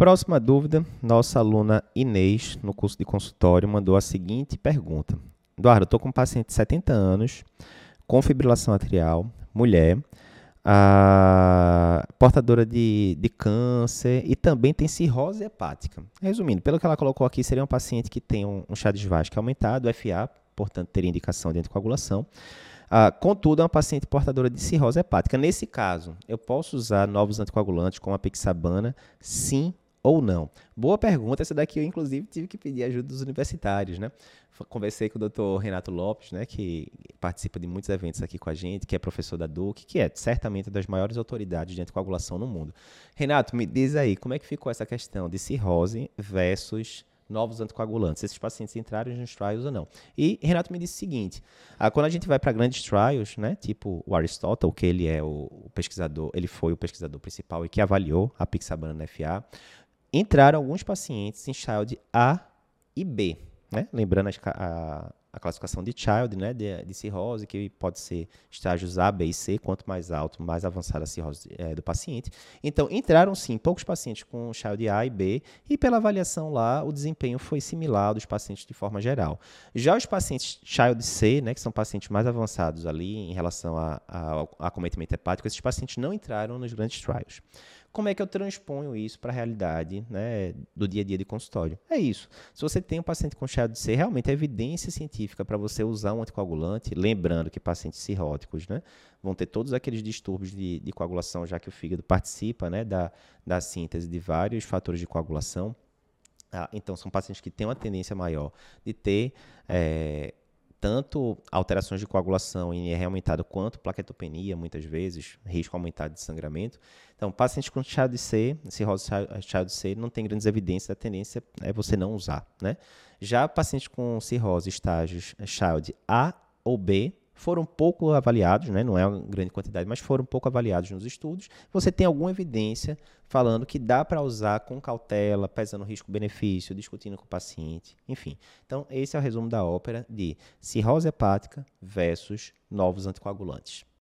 Próxima dúvida, nossa aluna Inês, no curso de consultório, mandou a seguinte pergunta. Eduardo, estou com um paciente de 70 anos, com fibrilação atrial, mulher, a portadora de, de câncer e também tem cirrose hepática. Resumindo, pelo que ela colocou aqui, seria um paciente que tem um, um chá de Schwarz aumentado, FA, portanto teria indicação de anticoagulação. Uh, contudo, é uma paciente portadora de cirrose hepática. Nesse caso, eu posso usar novos anticoagulantes como a pixabana? Sim ou não? Boa pergunta. Essa daqui eu, inclusive, tive que pedir ajuda dos universitários, né? Conversei com o doutor Renato Lopes, né, que participa de muitos eventos aqui com a gente, que é professor da DUC, que é certamente uma das maiores autoridades de anticoagulação no mundo. Renato, me diz aí, como é que ficou essa questão de cirrose versus novos anticoagulantes. Esses pacientes entraram nos trials ou não. E Renato me disse o seguinte: ah, quando a gente vai para grandes trials, né, tipo o Aristotle, que ele é o, pesquisador, ele foi o pesquisador principal e que avaliou a pixabana na FA, entraram alguns pacientes em child A e B. Né? Lembrando a, a classificação de Child, né, de, de, cirrose, que pode ser estágios A, B e C, quanto mais alto, mais avançada a cirrose é, do paciente. Então, entraram sim poucos pacientes com Child A e B, e pela avaliação lá, o desempenho foi similar dos pacientes de forma geral. Já os pacientes Child C, né, que são pacientes mais avançados ali em relação a, a, acometimento hepático, esses pacientes não entraram nos grandes trials. Como é que eu transponho isso para a realidade né, do dia a dia de consultório? É isso. Se você tem um paciente com Child C, realmente é evidência científica científica para você usar um anticoagulante, lembrando que pacientes cirróticos né, vão ter todos aqueles distúrbios de, de coagulação, já que o fígado participa né, da, da síntese de vários fatores de coagulação. Ah, então, são pacientes que têm uma tendência maior de ter é, tanto alterações de coagulação em IR aumentado quanto plaquetopenia, muitas vezes, risco aumentado de sangramento. Então, pacientes com Child C, cirrose Child C, não tem grandes evidências, a tendência é você não usar, né? Já pacientes com cirrose estágios Child A ou B, foram pouco avaliados, né? não é uma grande quantidade, mas foram pouco avaliados nos estudos. Você tem alguma evidência falando que dá para usar com cautela, pesando risco-benefício, discutindo com o paciente, enfim. Então, esse é o resumo da ópera de cirrose hepática versus novos anticoagulantes.